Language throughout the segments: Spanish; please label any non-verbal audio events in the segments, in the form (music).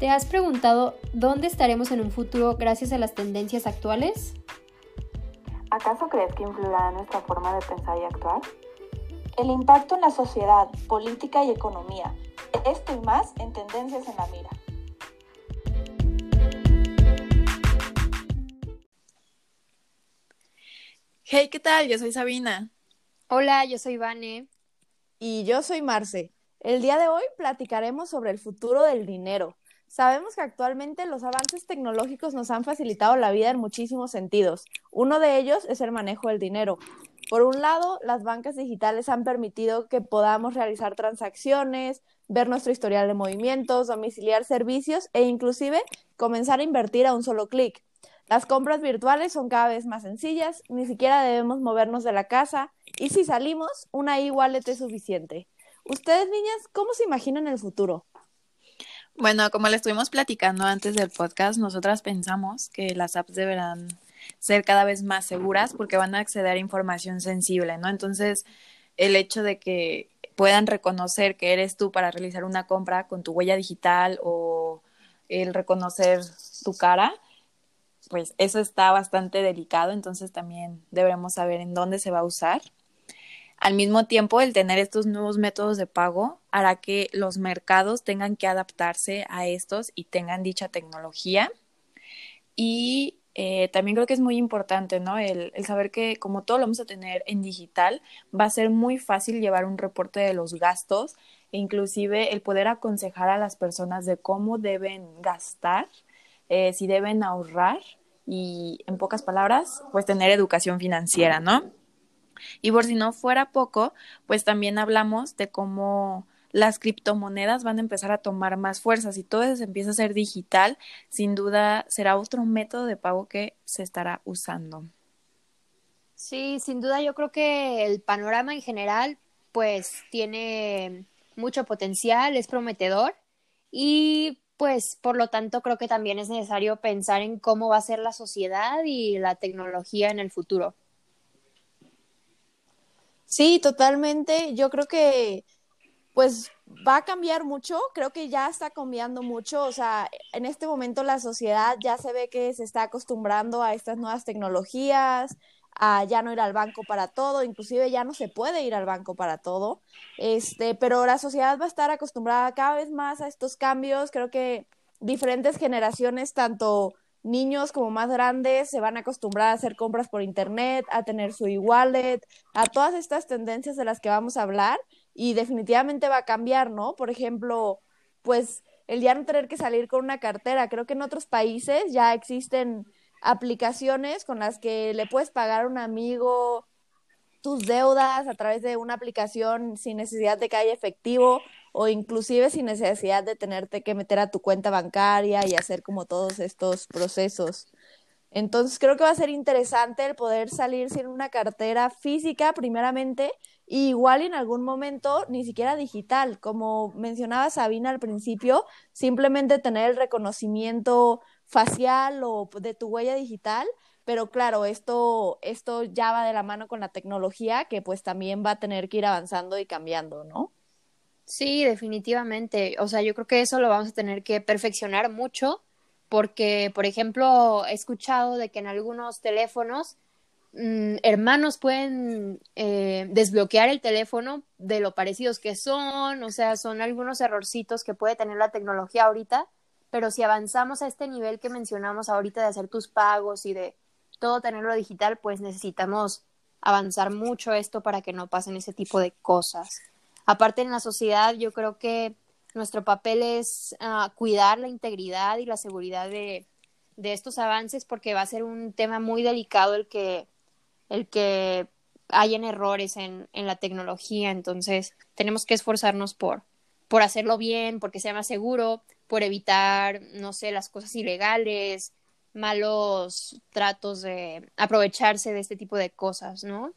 ¿Te has preguntado dónde estaremos en un futuro gracias a las tendencias actuales? ¿Acaso crees que influirá en nuestra forma de pensar y actuar? El impacto en la sociedad, política y economía. Esto y más en Tendencias en la Mira. Hey, ¿qué tal? Yo soy Sabina. Hola, yo soy Vane. Y yo soy Marce. El día de hoy platicaremos sobre el futuro del dinero. Sabemos que actualmente los avances tecnológicos nos han facilitado la vida en muchísimos sentidos. Uno de ellos es el manejo del dinero. Por un lado, las bancas digitales han permitido que podamos realizar transacciones, ver nuestro historial de movimientos, domiciliar servicios e inclusive comenzar a invertir a un solo clic. Las compras virtuales son cada vez más sencillas, ni siquiera debemos movernos de la casa y si salimos, una e-wallet es suficiente. Ustedes, niñas, ¿cómo se imaginan el futuro? Bueno, como le estuvimos platicando antes del podcast, nosotras pensamos que las apps deberán ser cada vez más seguras porque van a acceder a información sensible, ¿no? Entonces, el hecho de que puedan reconocer que eres tú para realizar una compra con tu huella digital o el reconocer tu cara, pues eso está bastante delicado, entonces también debemos saber en dónde se va a usar. Al mismo tiempo, el tener estos nuevos métodos de pago hará que los mercados tengan que adaptarse a estos y tengan dicha tecnología. Y eh, también creo que es muy importante, ¿no? El, saber que como todo lo vamos a tener en digital, va a ser muy fácil llevar un reporte de los gastos e inclusive el poder aconsejar a las personas de cómo deben gastar, eh, si deben ahorrar y, en pocas palabras, pues tener educación financiera, ¿no? Y por si no fuera poco, pues también hablamos de cómo las criptomonedas van a empezar a tomar más fuerza. Si todo eso empieza a ser digital, sin duda será otro método de pago que se estará usando. Sí, sin duda yo creo que el panorama en general pues tiene mucho potencial, es prometedor y pues por lo tanto creo que también es necesario pensar en cómo va a ser la sociedad y la tecnología en el futuro. Sí, totalmente. Yo creo que pues va a cambiar mucho, creo que ya está cambiando mucho, o sea, en este momento la sociedad ya se ve que se está acostumbrando a estas nuevas tecnologías, a ya no ir al banco para todo, inclusive ya no se puede ir al banco para todo, este, pero la sociedad va a estar acostumbrada cada vez más a estos cambios, creo que diferentes generaciones, tanto niños como más grandes se van a acostumbrar a hacer compras por internet, a tener su e-wallet, a todas estas tendencias de las que vamos a hablar y definitivamente va a cambiar, ¿no? Por ejemplo, pues el ya no tener que salir con una cartera, creo que en otros países ya existen aplicaciones con las que le puedes pagar a un amigo tus deudas a través de una aplicación sin necesidad de que haya efectivo o inclusive sin necesidad de tenerte que meter a tu cuenta bancaria y hacer como todos estos procesos. Entonces creo que va a ser interesante el poder salir sin una cartera física primeramente y igual en algún momento ni siquiera digital, como mencionaba Sabina al principio, simplemente tener el reconocimiento facial o de tu huella digital, pero claro, esto esto ya va de la mano con la tecnología que pues también va a tener que ir avanzando y cambiando, ¿no? Sí, definitivamente. O sea, yo creo que eso lo vamos a tener que perfeccionar mucho porque, por ejemplo, he escuchado de que en algunos teléfonos mmm, hermanos pueden eh, desbloquear el teléfono de lo parecidos que son, o sea, son algunos errorcitos que puede tener la tecnología ahorita, pero si avanzamos a este nivel que mencionamos ahorita de hacer tus pagos y de todo tenerlo digital, pues necesitamos avanzar mucho esto para que no pasen ese tipo de cosas. Aparte en la sociedad, yo creo que nuestro papel es uh, cuidar la integridad y la seguridad de, de, estos avances porque va a ser un tema muy delicado el que, el que hayan errores en, en la tecnología. Entonces, tenemos que esforzarnos por, por hacerlo bien, porque sea más seguro, por evitar, no sé, las cosas ilegales, malos tratos de aprovecharse de este tipo de cosas, ¿no?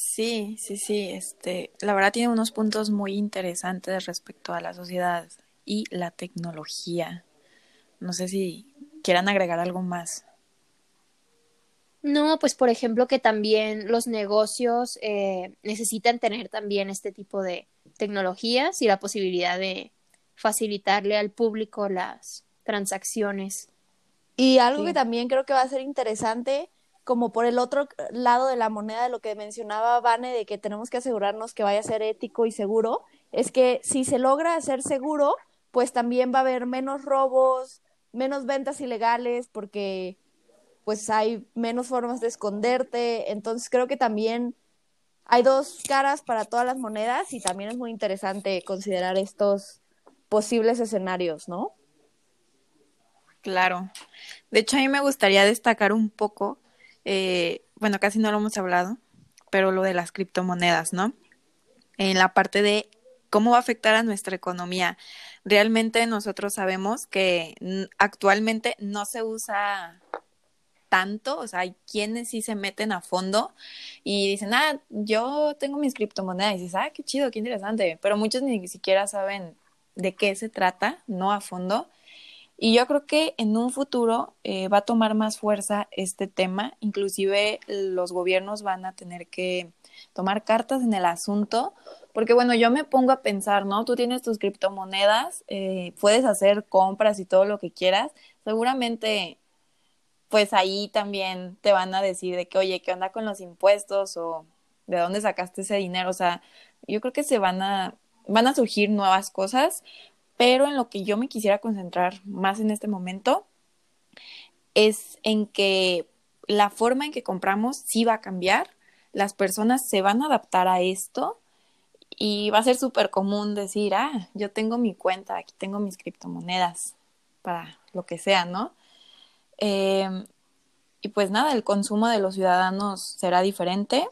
Sí, sí, sí, este, la verdad tiene unos puntos muy interesantes respecto a la sociedad y la tecnología. No sé si quieran agregar algo más. No, pues por ejemplo que también los negocios eh, necesitan tener también este tipo de tecnologías y la posibilidad de facilitarle al público las transacciones. Y algo que también creo que va a ser interesante, como por el otro lado de la moneda de lo que mencionaba Vane, de que tenemos que asegurarnos que vaya a ser ético y seguro, es que si se logra hacer seguro, pues también va a haber menos robos, menos ventas ilegales, porque pues hay menos formas de esconderte. Entonces creo que también hay dos caras para todas las monedas y también es muy interesante considerar estos posibles escenarios, ¿no? Claro. De hecho, a mí me gustaría destacar un poco, eh, bueno, casi no lo hemos hablado, pero lo de las criptomonedas, ¿no? En la parte de cómo va a afectar a nuestra economía. Realmente nosotros sabemos que actualmente no se usa tanto, o sea, hay quienes sí se meten a fondo y dicen, ah, yo tengo mis criptomonedas y dices, ah, qué chido, qué interesante, pero muchos ni siquiera saben de qué se trata, no a fondo. Y yo creo que en un futuro eh, va a tomar más fuerza este tema, inclusive los gobiernos van a tener que tomar cartas en el asunto, porque bueno, yo me pongo a pensar, ¿no? Tú tienes tus criptomonedas, eh, puedes hacer compras y todo lo que quieras, seguramente pues ahí también te van a decir de que, oye, ¿qué onda con los impuestos? o de dónde sacaste ese dinero, o sea, yo creo que se van a, van a surgir nuevas cosas, pero en lo que yo me quisiera concentrar más en este momento es en que la forma en que compramos sí va a cambiar, las personas se van a adaptar a esto y va a ser súper común decir, ah, yo tengo mi cuenta, aquí tengo mis criptomonedas para lo que sea, ¿no? Em, y pues nada, el consumo de los ciudadanos será diferente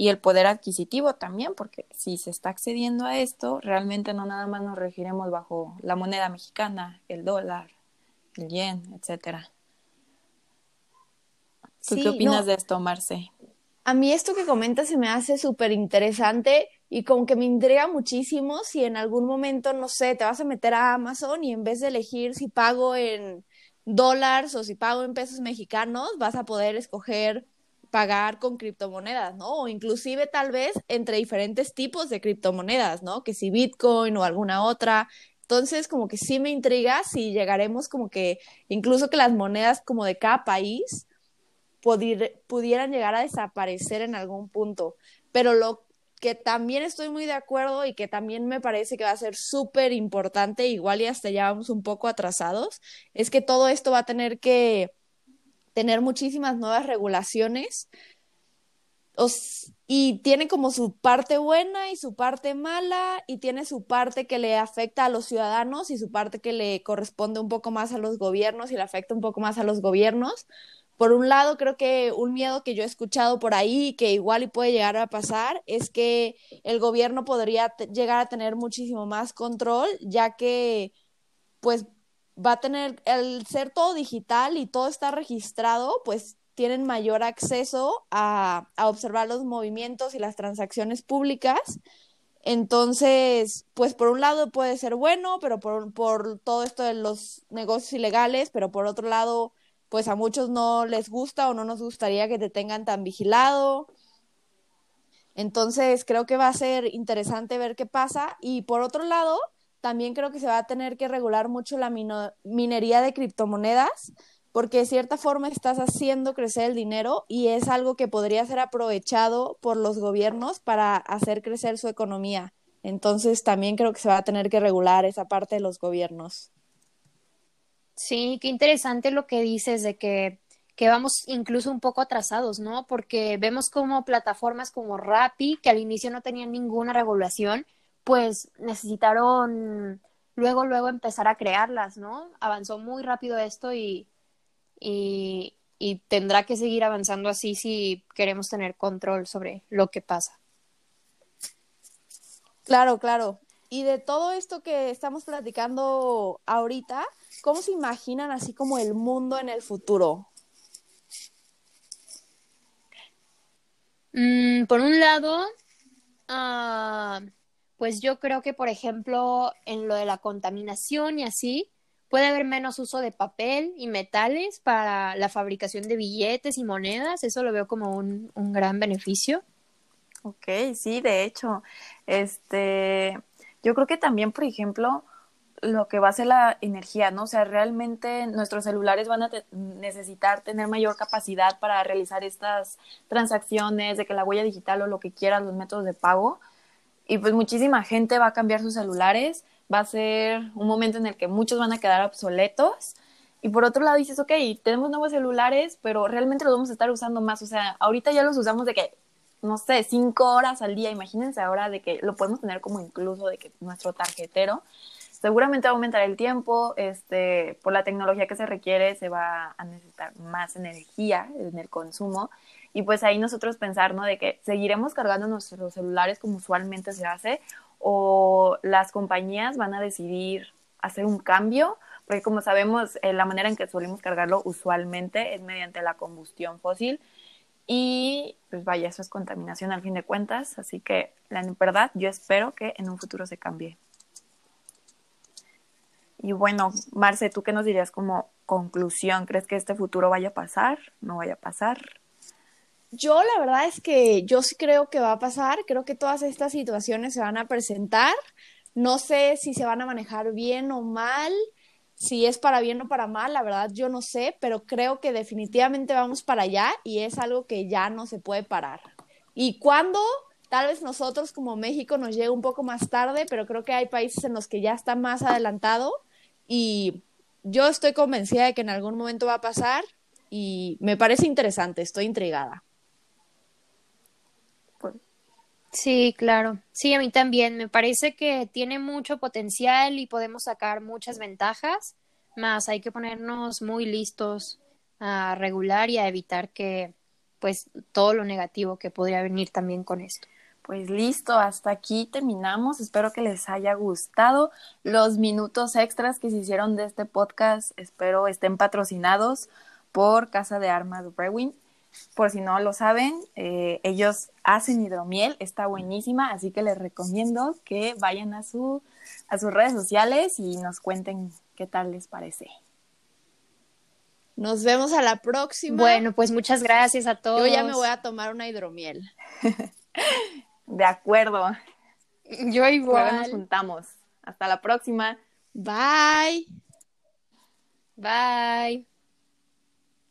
y el poder adquisitivo también, porque si se está accediendo a esto, realmente no nada más nos regiremos bajo la moneda mexicana, el dólar, el yen, etcétera. ¿Tú qué opinas de esto, Marce? A mí esto que comentas se me hace súper interesante y como que me intriga muchísimo si en algún momento, no sé, te vas a meter a Amazon y en vez de elegir si pago en dólares o si pago en pesos mexicanos, vas a poder escoger pagar con criptomonedas, ¿no? O inclusive tal vez entre diferentes tipos de criptomonedas, ¿no? Que si Bitcoin o alguna otra. Entonces, como que sí me intriga si llegaremos como que incluso que las monedas como de cada país pudieran llegar a desaparecer en algún punto. Pero lo que también estoy muy de acuerdo y que también me parece que va a ser súper importante, igual y hasta ya vamos un poco atrasados, es que todo esto va a tener que tener muchísimas nuevas regulaciones y tiene como su parte buena y su parte mala y tiene su parte que le afecta a los ciudadanos y su parte que le corresponde un poco más a los gobiernos y le afecta un poco más a los gobiernos. Por un lado, creo que un miedo que yo he escuchado por ahí, que igual y puede llegar a pasar, es que el gobierno podría llegar a tener muchísimo más control, ya que pues va a tener, el ser todo digital y todo está registrado, pues tienen mayor acceso a, a observar los movimientos y las transacciones públicas. Entonces, pues por un lado puede ser bueno, pero por, por todo esto de los negocios ilegales, pero por otro lado pues a muchos no les gusta o no nos gustaría que te tengan tan vigilado. Entonces creo que va a ser interesante ver qué pasa. Y por otro lado, también creo que se va a tener que regular mucho la minería de criptomonedas, porque de cierta forma estás haciendo crecer el dinero y es algo que podría ser aprovechado por los gobiernos para hacer crecer su economía. Entonces también creo que se va a tener que regular esa parte de los gobiernos. Sí, qué interesante lo que dices de que, que vamos incluso un poco atrasados, ¿no? Porque vemos como plataformas como Rappi, que al inicio no tenían ninguna regulación, pues necesitaron luego, luego empezar a crearlas, ¿no? Avanzó muy rápido esto y, y, y tendrá que seguir avanzando así si queremos tener control sobre lo que pasa. Claro, claro. Y de todo esto que estamos platicando ahorita, ¿cómo se imaginan así como el mundo en el futuro? Mm, por un lado, ah, pues yo creo que, por ejemplo, en lo de la contaminación y así, puede haber menos uso de papel y metales para la fabricación de billetes y monedas. Eso lo veo como un, un gran beneficio. Ok, sí, de hecho, este, yo creo que también, por ejemplo, lo que va a ser la energía, ¿no? O sea, realmente nuestros celulares van a necesitar tener mayor capacidad para realizar estas transacciones, de que la huella digital o lo que quieras, los métodos de pago. Y pues muchísima gente va a cambiar sus celulares, va a ser un momento en el que muchos van a quedar obsoletos. Y por otro lado dices, ok, tenemos nuevos celulares, pero realmente los vamos a estar usando más. O sea, ahorita ya los usamos de que, no sé, cinco horas al día. Imagínense ahora de que lo podemos tener como incluso de que nuestro tarjetero seguramente va a aumentar el tiempo, este, por la tecnología que se requiere se va a necesitar más energía en el consumo y pues ahí nosotros pensar. De que seguiremos cargando nuestros celulares como usualmente se hace o las compañías van a decidir hacer un cambio, porque como sabemos, eh, la manera en que solemos cargarlo usualmente es mediante la combustión fósil y pues vaya, eso es contaminación al fin de cuentas, así que la verdad yo espero que en un futuro se cambie. Y bueno, Marce, ¿tú qué nos dirías como conclusión? ¿Crees que este futuro vaya a pasar? ¿No vaya a pasar? Yo la verdad es que yo sí creo que va a pasar, creo que todas estas situaciones se van a presentar, no sé si se van a manejar bien o mal, si es para bien o para mal, la verdad yo no sé, pero creo que definitivamente vamos para allá y es algo que ya no se puede parar. ¿Y cuándo? Tal vez nosotros como México nos llegue un poco más tarde, pero creo que hay países en los que ya está más adelantado y yo estoy convencida de que en algún momento va a pasar y me parece interesante, estoy intrigada. Sí, claro. Sí, a mí también. Me parece que tiene mucho potencial y podemos sacar muchas ventajas, más hay que ponernos muy listos a regular y a evitar que, pues, todo lo negativo que podría venir también con esto. Pues listo, hasta aquí terminamos. Espero que les haya gustado los minutos extras que se hicieron de este podcast. Espero estén patrocinados por Casa de Armas Brewing. Por si no lo saben, eh, ellos hacen hidromiel, está buenísima, así que les recomiendo que vayan a, su, a sus redes sociales y nos cuenten qué tal les parece. Nos vemos a la próxima. Bueno, pues muchas gracias a todos. Yo ya me voy a tomar una hidromiel. (laughs) De acuerdo. Yo igual. Luego nos juntamos. Hasta la próxima. Bye. Bye.